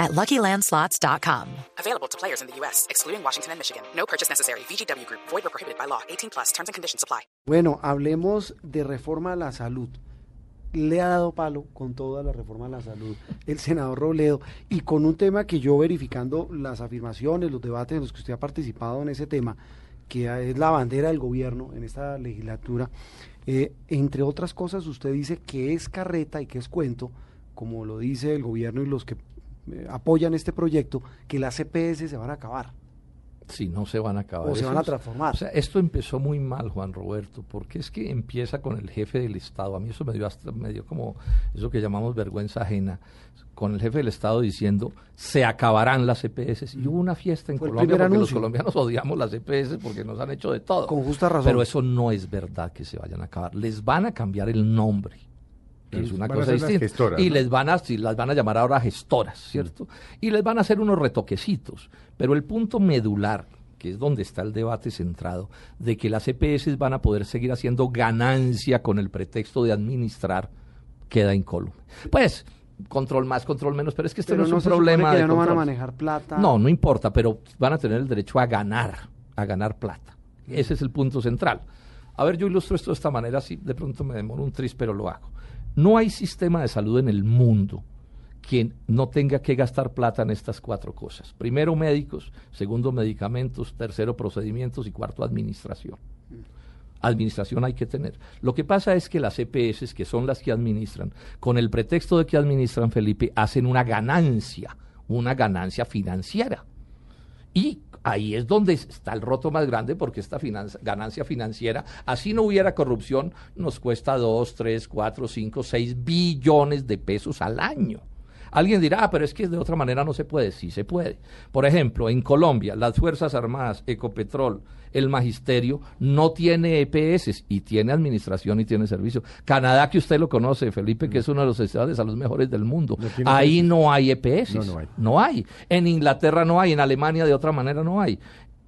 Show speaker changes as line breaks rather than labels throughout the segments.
at LuckyLandSlots.com.
Available to players in the U.S., excluding Washington and Michigan. No purchase necessary. VGW Group. Void or prohibited by law. 18 plus. Terms and conditions apply.
Bueno, hablemos de reforma a la salud. Le ha dado palo con toda la reforma a la salud el senador Robledo y con un tema que yo verificando las afirmaciones, los debates en los que usted ha participado en ese tema, que es la bandera del gobierno en esta legislatura, eh, entre otras cosas usted dice que es carreta y que es cuento, como lo dice el gobierno y los que eh, apoyan este proyecto, que las CPS se van a acabar.
Sí, no se van a acabar.
O se van a
es-
transformar.
O sea, esto empezó muy mal, Juan Roberto, porque es que empieza con el jefe del Estado. A mí eso me dio hasta me dio como eso que llamamos vergüenza ajena, con el jefe del Estado diciendo se acabarán las EPS. Y hubo una fiesta en
Fue
Colombia porque los colombianos odiamos las EPS porque nos han hecho de todo.
Con justa razón.
Pero eso no es verdad que se vayan a acabar. Les van a cambiar el nombre. Es una cosa distinta.
gestoras,
y
¿no?
les van a las van a llamar ahora gestoras, ¿cierto? Y les van a hacer unos retoquecitos, pero el punto medular, que es donde está el debate centrado, de que las EPS van a poder seguir haciendo ganancia con el pretexto de administrar, queda incólume. Pues control más, control menos, pero es que este
Pero
no es un problema
que
de
ya no van a
control.
manejar plata.
No, no importa, pero van a tener el derecho a ganar, a ganar plata. Ese es el punto central. A ver, yo ilustro esto de esta manera, sí, de pronto me demoro un tris, pero lo hago. No hay sistema de salud en el mundo que no tenga que gastar plata en estas cuatro cosas. Primero, médicos, segundo, medicamentos, tercero, procedimientos y cuarto, administración. Administración hay que tener. Lo que pasa es que las EPS, que son las que administran, con el pretexto de que administran, Felipe, hacen una ganancia, una ganancia financiera. Y ahí es donde está el roto más grande, porque esta finanza- ganancia financiera, así no hubiera corrupción, nos cuesta 2, 3, 4, 5, 6 billones de pesos al año. Alguien dirá, ah, pero es que de otra manera no se puede. Sí se puede. Por ejemplo, en Colombia, las Fuerzas Armadas, Ecopetrol, el Magisterio, no tiene EPS y tiene administración y tiene servicio. Canadá, que usted lo conoce, Felipe, que es uno de los estados de salud mejores del mundo.
No
Ahí
EPS.
no hay EPS.
No, no hay.
No hay. En Inglaterra no hay, en Alemania de otra manera no hay.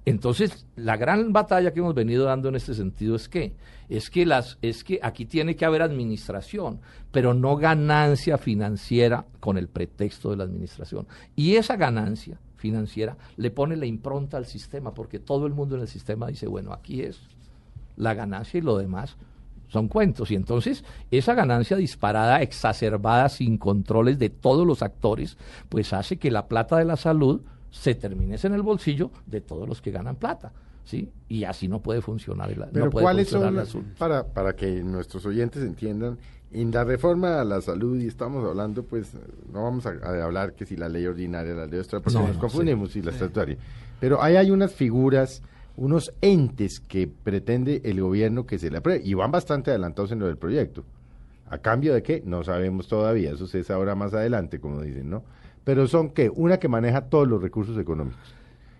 Entonces, la gran batalla que hemos venido dando en este sentido es que es que las es que aquí tiene que haber administración, pero no ganancia financiera con el pretexto de la administración. Y esa ganancia financiera le pone la impronta al sistema, porque todo el mundo en el sistema dice, bueno, aquí es la ganancia y lo demás son cuentos. Y entonces esa ganancia disparada, exacerbada, sin controles de todos los actores, pues hace que la plata de la salud se termine en el bolsillo de todos los que ganan plata. ¿sí? Y así no puede funcionar el,
Pero
no puede
¿cuáles
funcionar
son,
el
para, para que nuestros oyentes entiendan, en la reforma a la salud, y estamos hablando, pues, no vamos a, a hablar que si la ley ordinaria, la ley extra, porque
No,
nos
no,
confundimos, si la estatutaria. Pero ahí hay unas figuras, unos entes que pretende el gobierno que se le apruebe, y van bastante adelantados en lo del proyecto. ¿A cambio de qué? No sabemos todavía, eso se sabrá más adelante, como dicen, ¿no? Pero son que una que maneja todos los recursos económicos,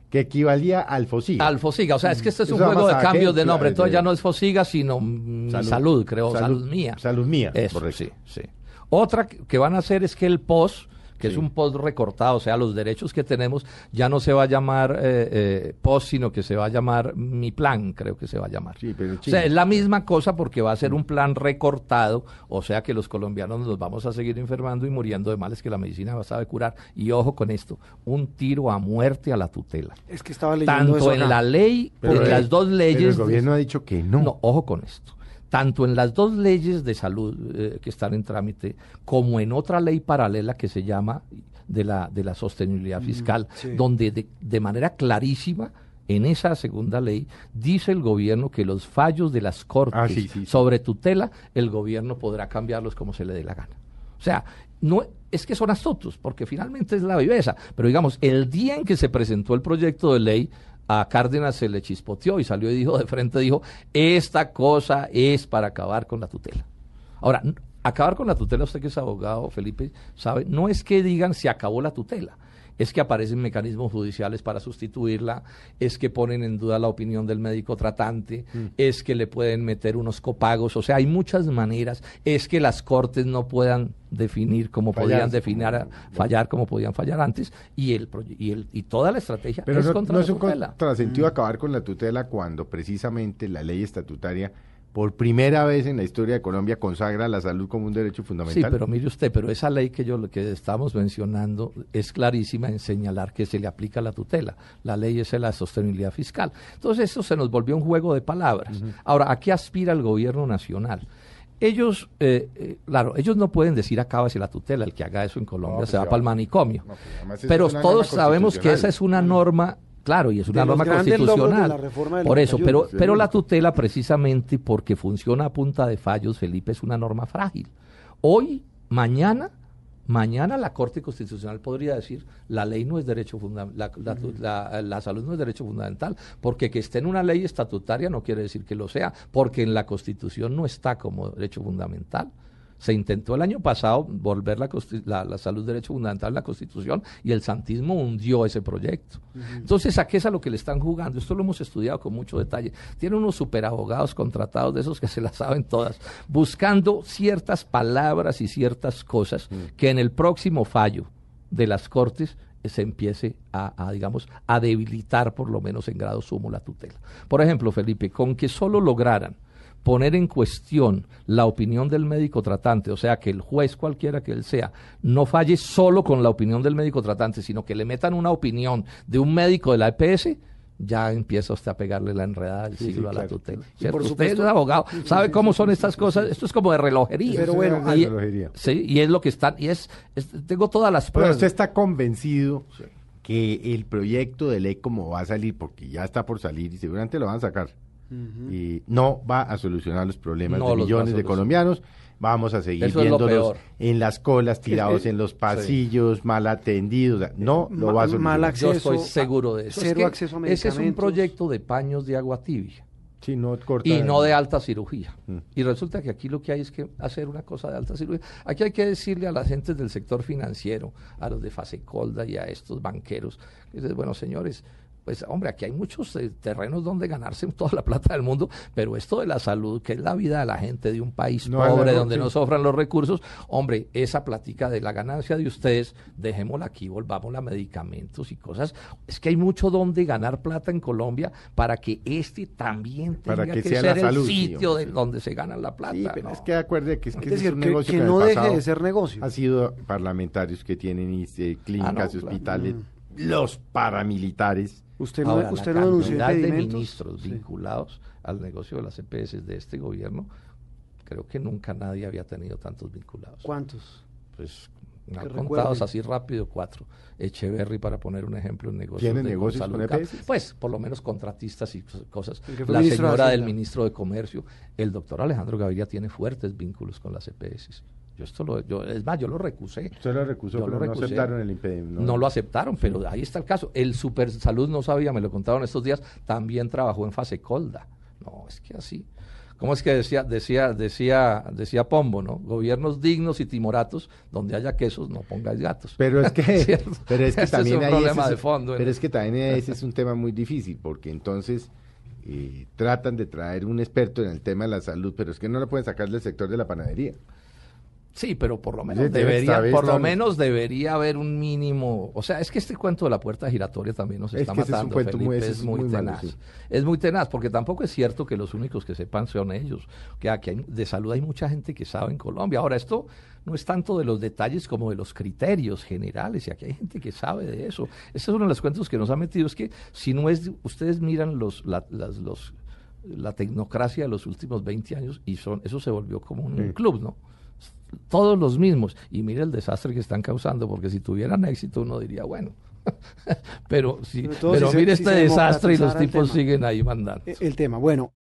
que equivalía al FOSIG.
Al Fosiga, o sea, es que este es un
Eso
juego de cambios de nombre, entonces ya no es Fosiga, sino mm, salud, creo, salud, mía.
Salud mía,
Eso,
correcto.
sí, sí. Otra que van a hacer es que el POS, que es un POS recortado, o sea, los derechos que tenemos ya no se va a llamar eh, eh, POS, sino que se va a llamar Mi Plan, creo que se va a llamar.
Sí, pero
o sea, es la misma cosa porque va a ser un plan recortado, o sea que los colombianos nos vamos a seguir enfermando y muriendo de males que la medicina va sabe curar. Y ojo con esto, un tiro a muerte a la tutela.
Es que estaba leyendo
Tanto
eso
en
acá.
la ley,
Pero
en
el-
las dos
pero
leyes...
el gobierno ha dicho que no.
No, ojo con esto. Tanto en las dos leyes de salud eh, que están en trámite, como en otra ley paralela que se llama de la, de la sostenibilidad fiscal,
sí.
donde de, de manera clarísima, en esa segunda ley, dice el gobierno que los fallos de las cortes
Ah, sí, sí, sí.
sobre tutela, el gobierno podrá cambiarlos como se le dé la gana. O sea, no es que son astutos, porque finalmente es la viveza. Pero digamos, el día en que se presentó el proyecto de ley, a Cárdenas se le chispoteó y salió y dijo de frente, dijo, esta cosa es para acabar con la tutela. Ahora, acabar con la tutela, usted que es abogado, Felipe, sabe, no es que digan se acabó la tutela, es que aparecen mecanismos judiciales para sustituirla, es que ponen en duda la opinión del médico tratante,
Mm.
es que le pueden meter unos copagos, o sea, hay muchas maneras, es que las cortes no puedan definir como
Fallar,
podían definir,
como-
fallar como podían fallar antes y el y el y toda la estrategia
Pero
es
no,
contra
no
la
es un
tutela.
contrasentido acabar con la tutela cuando precisamente la ley estatutaria, por primera vez en la historia de Colombia, consagra la salud como un derecho
Sí,
fundamental.
pero mire usted, pero esa ley que yo que estamos mencionando es clarísima en señalar que se le aplica la tutela. La ley es la sostenibilidad fiscal. Entonces, eso se nos volvió un juego de palabras. Ahora, ¿a qué aspira el gobierno nacional? Ellos, eh, eh, claro, ellos no pueden decir acábase la tutela, el que haga eso en Colombia
pues
se va para el manicomio.
No, pues
pero todos sabemos que esa es una norma, claro, y es una norma constitucional. Por eso,
91,
pero, pero la tutela precisamente porque funciona a punta de fallos, Felipe, es una norma frágil. Hoy, mañana, mañana la Corte Constitucional podría decir la ley no es derecho fundamental, la, la tu- la- la salud no es derecho fundamental, porque que esté en una ley estatutaria no quiere decir que lo sea, porque en la Constitución no está como derecho fundamental. Se intentó el año pasado volver la, la, la salud derecho fundamental en la Constitución y el santismo hundió ese proyecto. Entonces, ¿a qué es a lo que le están jugando? Esto lo hemos estudiado con mucho detalle. Tienen unos superabogados contratados de esos que se las saben todas, buscando ciertas palabras y ciertas cosas que en el próximo fallo de las Cortes se empiece a, a, digamos, a debilitar por lo menos en grado sumo la tutela. Por ejemplo, Felipe, con que solo lograran poner en cuestión la opinión del médico tratante, o sea, que el juez cualquiera que él sea, no falle solo con la opinión del médico tratante, sino que le metan una opinión de un médico de la EPS, ya empieza usted a pegarle la enredada del
Sí, sí,
siglo a la
claro.
tutela.
Por
usted
supuesto-
es abogado, sabe cómo son estas cosas, esto es como de relojería.
Pero bueno,
y,
relojería.
sí, y es lo que están, y es, es- tengo todas las
Pero
pruebas.
usted está convencido que el proyecto de ley como va a salir, porque ya está por salir y seguramente lo van a sacar, y no va a solucionar los problemas
No
de millones de colombianos. Vamos a seguir
Eso lo
viéndolos en las colas, tirados
eh,
en los pasillos, mal atendidos. o sea, No lo
Ma-
va a
mal
solucionar.
acceso.
Yo estoy seguro de eso. Es
cero
que
acceso a
ese es un proyecto de paños de agua tibia.
Sí, no corta-
y no de alta cirugía.
Mm.
Y resulta que aquí lo que hay es que hacer una cosa de alta cirugía. Aquí hay que decirle a las gentes del sector financiero, a los de Fasecolda y a estos banqueros, que dices, bueno, señores, pues hombre, aquí hay muchos eh, terrenos donde ganarse toda la plata del mundo, pero esto de la salud, que es la vida de la gente de un país
No,
pobre, donde no sofran los recursos, hombre, esa plática de la ganancia de ustedes, dejémosla aquí, volvamos a medicamentos y cosas. Es que hay mucho donde ganar plata en Colombia para que este también tenga
Para que
que,
sea
ser
la
el
sí,
sitio
hombre,
de
sí.
donde se gana la plata.
Sí, pero
¿no?
es que acuerde que es que
Es decir,
un
que-
negocio
que no deje de ser negocio.
Ha sido parlamentarios que tienen eh, clínicas
Ah, no,
y
claro.
hospitales, los paramilitares.
Usted no,
Ahora,
usted
la
no denunció
cantidad de ministros
Sí.
vinculados al negocio de las EPS de este gobierno, creo que nunca nadie había tenido tantos vinculados.
¿Cuántos?
Pues contados así rápido, cuatro. Echeverry, para poner un ejemplo, en negocios
¿Tiene
de
negocios con EPS?
Pues, por lo menos contratistas y cos- cosas. La señora del ministro de Comercio, el doctor Alejandro Gaviria tiene fuertes vínculos con las EPS. Yo esto lo, yo, es más, yo lo recusé.
Usted lo recusó,
Yo
pero
lo
no aceptaron el impedimento.
No, lo aceptaron, pero ahí está el caso. El Super Salud no sabía, me lo contaron estos días, también trabajó en fase colda. No, es que así. ¿Cómo es que decía, decía, decía, decía Pombo, no? Gobiernos dignos y timoratos, donde haya quesos, no pongáis gatos.
Pero es que,
¿Cierto?
pero es que también
es un
ahí
problema
ese
de
es-
fondo. ¿eh?
Pero es que también ese es un tema muy difícil, porque entonces eh, tratan de traer un experto en el tema de la salud, pero es que no lo pueden sacar del sector de la panadería.
Sí, pero por lo menos
debe
debería, por lo menos debería haber un mínimo. O sea, es que este cuento de la puerta giratoria también nos
Es
está
es
matando.
muy-
Felipe,
ese
es
es
muy,
muy malo,
tenaz.
sí.
Es muy tenaz, porque tampoco es cierto que los únicos que sepan son ellos. Que aquí hay- de salud hay mucha gente que sabe en Colombia. Ahora, esto no es tanto de los detalles como de los criterios generales, y aquí hay gente que sabe de eso. Este es uno de los cuentos que nos ha metido, es que si no es, ustedes miran los, la, las- los, la tecnocracia de los últimos 20 años y son, eso se volvió como un
Sí.
club, ¿no? Todos los mismos. Y mire el desastre que están causando, porque si tuvieran éxito uno diría, bueno, pero, sí, pero
si
mire este desastre y los tipos siguen ahí mandando.
Eh, El tema, bueno.